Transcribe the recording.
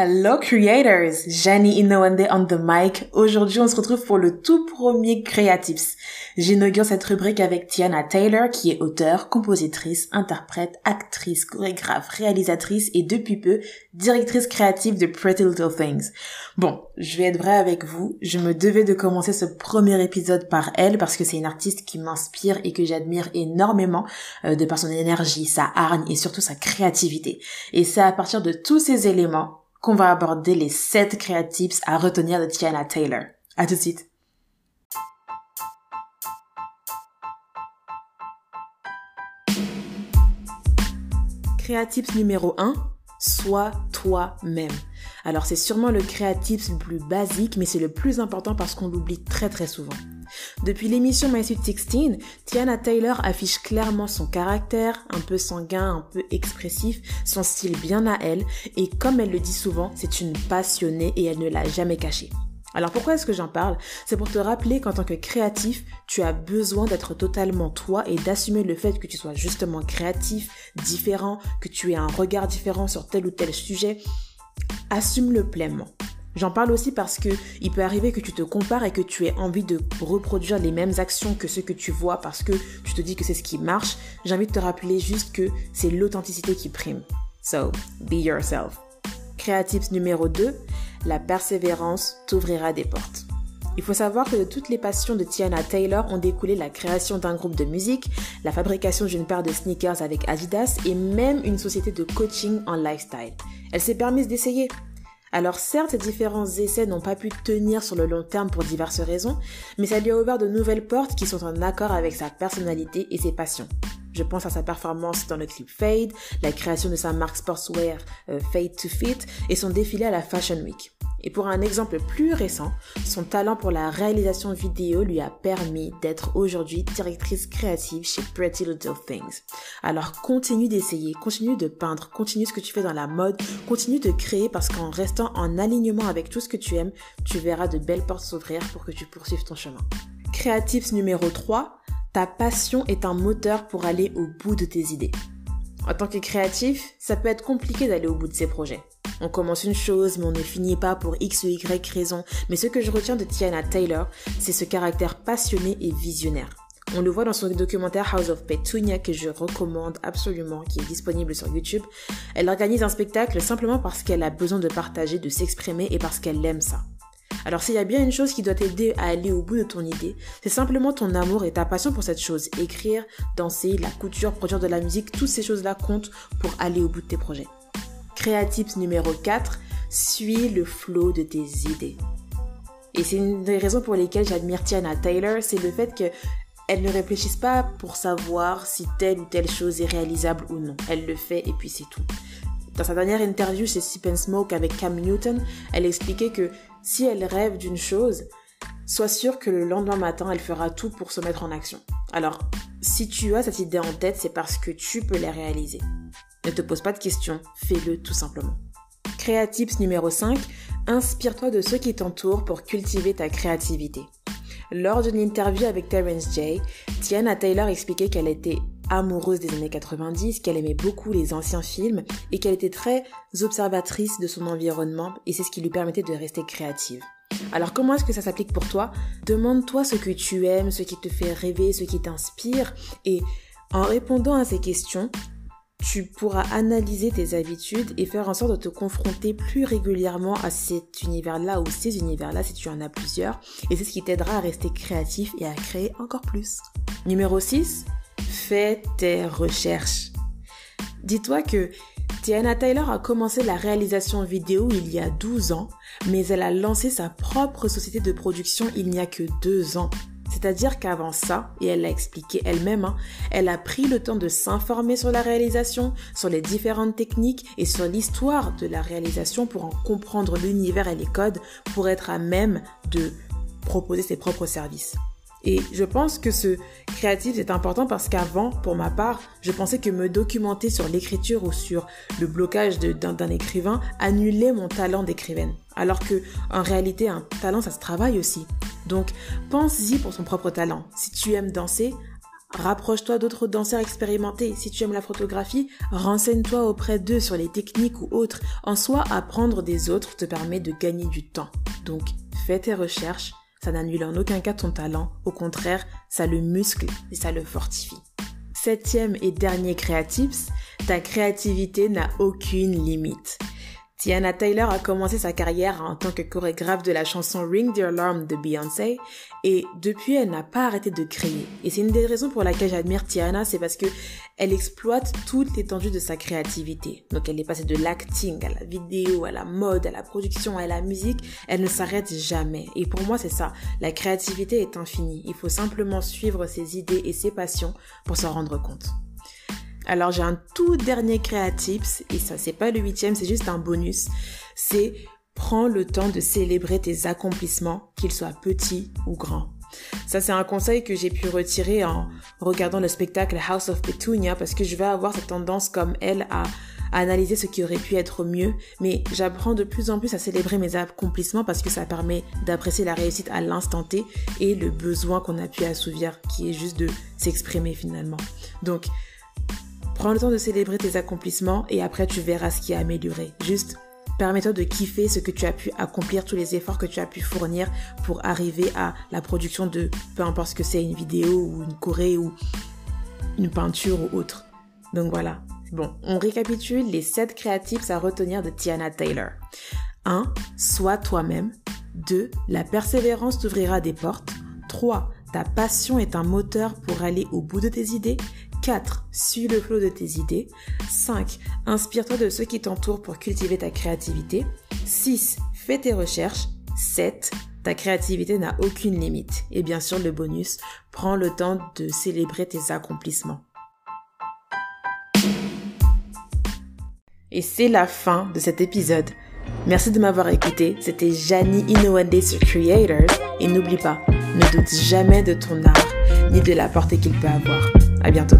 Hello creators, Jani Inouande on the mic. Aujourd'hui, on se retrouve pour le tout premier Creatives. J'inaugure cette rubrique avec Tiana Taylor, qui est auteure, compositrice, interprète, actrice, chorégraphe, réalisatrice et depuis peu, directrice créative de Pretty Little Things. Bon, je vais être vraie avec vous, je me devais de commencer ce premier épisode par elle parce que c'est une artiste qui m'inspire et que j'admire énormément euh, de par son énergie, sa hargne et surtout sa créativité. Et c'est à partir de tous ces éléments qu'on va aborder les 7 créatives à retenir de Tiana Taylor. À tout de suite. Créatif numéro 1, sois toi-même. Alors c'est sûrement le créatif le plus basique, mais c'est le plus important parce qu'on l'oublie très très souvent. Depuis l'émission My Sweet 16, Tiana Taylor affiche clairement son caractère, un peu sanguin, un peu expressif, son style bien à elle, et comme elle le dit souvent, c'est une passionnée et elle ne l'a jamais caché. Alors pourquoi est-ce que j'en parle? C'est pour te rappeler qu'en tant que créatif, tu as besoin d'être totalement toi et d'assumer le fait que tu sois justement créatif, différent, que tu aies un regard différent sur tel ou tel sujet. Assume-le pleinement. J'en parle aussi parce que il peut arriver que tu te compares et que tu aies envie de reproduire les mêmes actions que ceux que tu vois parce que tu te dis que c'est ce qui marche. J'ai envie de te rappeler juste que c'est l'authenticité qui prime. So, be yourself. Créatif numéro 2, la persévérance t'ouvrira des portes. Il faut savoir que de toutes les passions de Tiana Taylor ont découlé la création d'un groupe de musique, la fabrication d'une paire de sneakers avec Adidas et même une société de coaching en lifestyle. Elle s'est permise d'essayer. Alors certes, différents essais n'ont pas pu tenir sur le long terme pour diverses raisons, mais ça lui a ouvert de nouvelles portes qui sont en accord avec sa personnalité et ses passions. Je pense à sa performance dans le clip Fade, la création de sa marque sportswear euh, Fade to Fit et son défilé à la Fashion Week. Et pour un exemple plus récent, son talent pour la réalisation vidéo lui a permis d'être aujourd'hui directrice créative chez Pretty Little Things. Alors continue d'essayer, continue de peindre, continue ce que tu fais dans la mode, continue de créer parce qu'en restant en alignement avec tout ce que tu aimes, tu verras de belles portes s'ouvrir pour que tu poursuives ton chemin. Créatifs numéro 3, ta passion est un moteur pour aller au bout de tes idées. En tant que créatif, ça peut être compliqué d'aller au bout de ses projets. On commence une chose, mais on ne finit pas pour X ou Y raison. Mais ce que je retiens de Tiana Taylor, c'est ce caractère passionné et visionnaire. On le voit dans son documentaire House of Petunia que je recommande absolument, qui est disponible sur YouTube. Elle organise un spectacle simplement parce qu'elle a besoin de partager, de s'exprimer et parce qu'elle aime ça. Alors s'il y a bien une chose qui doit t'aider à aller au bout de ton idée, c'est simplement ton amour et ta passion pour cette chose. Écrire, danser, la couture, produire de la musique, toutes ces choses-là comptent pour aller au bout de tes projets. Créatif numéro 4, suis le flot de tes idées. Et c'est une des raisons pour lesquelles j'admire Tiana Taylor, c'est le fait qu'elle ne réfléchisse pas pour savoir si telle ou telle chose est réalisable ou non. Elle le fait et puis c'est tout. Dans sa dernière interview chez Sip Smoke avec Cam Newton, elle expliquait que si elle rêve d'une chose, sois sûr que le lendemain matin, elle fera tout pour se mettre en action. Alors, si tu as cette idée en tête, c'est parce que tu peux la réaliser. Ne te pose pas de questions, fais-le tout simplement. Créatips numéro 5, inspire-toi de ceux qui t'entourent pour cultiver ta créativité. Lors d'une interview avec Terence J, Tiana Taylor expliquait qu'elle était amoureuse des années 90, qu'elle aimait beaucoup les anciens films et qu'elle était très observatrice de son environnement et c'est ce qui lui permettait de rester créative. Alors comment est-ce que ça s'applique pour toi? Demande-toi ce que tu aimes, ce qui te fait rêver, ce qui t'inspire et en répondant à ces questions, tu pourras analyser tes habitudes et faire en sorte de te confronter plus régulièrement à cet univers-là ou ces univers-là si tu en as plusieurs. Et c'est ce qui t'aidera à rester créatif et à créer encore plus. Numéro 6, fais tes recherches. Dis-toi que Tiana Taylor a commencé la réalisation vidéo il y a 12 ans, mais elle a lancé sa propre société de production il n'y a que 2 ans. C'est-à-dire qu'avant ça, et elle l'a expliqué elle-même, hein, elle a pris le temps de s'informer sur la réalisation, sur les différentes techniques et sur l'histoire de la réalisation pour en comprendre l'univers et les codes pour être à même de proposer ses propres services. Et je pense que ce créatif est important parce qu'avant, pour ma part, je pensais que me documenter sur l'écriture ou sur le blocage d'un écrivain annulait mon talent d'écrivaine. Alors que, en réalité, un talent, ça se travaille aussi. Donc, pense-y pour son propre talent. Si tu aimes danser, Rapproche-toi d'autres danseurs expérimentés. Si tu aimes la photographie, renseigne-toi auprès d'eux sur les techniques ou autres. En soi, apprendre des autres te permet de gagner du temps. Donc, fais tes recherches. Ça n'annule en aucun cas ton talent. Au contraire, ça le muscle et ça le fortifie. Septième et dernier créatips, ta créativité n'a aucune limite. Tiana Taylor a commencé sa carrière en tant que chorégraphe de la chanson Ring the Alarm de Beyoncé et depuis elle n'a pas arrêté de créer. Et c'est une des raisons pour laquelle j'admire Tiana, c'est parce que elle exploite toute l'étendue de sa créativité. Donc elle est passée de l'acting à la vidéo, à la mode, à la production, à la musique, elle ne s'arrête jamais. Et pour moi c'est ça, la créativité est infinie. Il faut simplement suivre ses idées et ses passions pour s'en rendre compte. Alors j'ai un tout dernier créatips, et ça c'est pas le huitième, c'est juste un bonus. C'est prends le temps de célébrer tes accomplissements, qu'ils soient petits ou grands. Ça, c'est un conseil que j'ai pu retirer en regardant le spectacle House of Petunia parce que je vais avoir cette tendance comme elle à, analyser ce qui aurait pu être mieux, mais j'apprends de plus en plus à célébrer mes accomplissements parce que ça permet d'apprécier la réussite à l'instant T et le besoin qu'on a pu assouvir qui est juste de s'exprimer finalement. Donc, Prends le temps de célébrer tes accomplissements et après tu verras ce qui a amélioré. Juste permets-toi de kiffer ce que tu as pu accomplir, tous les efforts que tu as pu fournir pour arriver à la production de peu importe ce que c'est, une vidéo ou une choré ou une peinture ou autre. Donc voilà. Bon, on récapitule les 7 créatifs à retenir de Tiana Taylor. 1. Sois toi-même. 2. La persévérance t'ouvrira des portes. 3. Ta passion est un moteur pour aller au bout de tes idées. 4. Suis le flot de tes idées. 5. Inspire-toi de ceux qui t'entourent pour cultiver ta créativité. 6. Fais tes recherches. 7. Ta créativité n'a aucune limite. Et bien sûr, le bonus, prends le temps de célébrer tes accomplissements. Et c'est la fin de cet épisode. Merci de m'avoir écouté. C'était Janie Inouande sur Creators. Et n'oublie pas, ne doute jamais de ton art, ni de la portée qu'il peut avoir. À bientôt.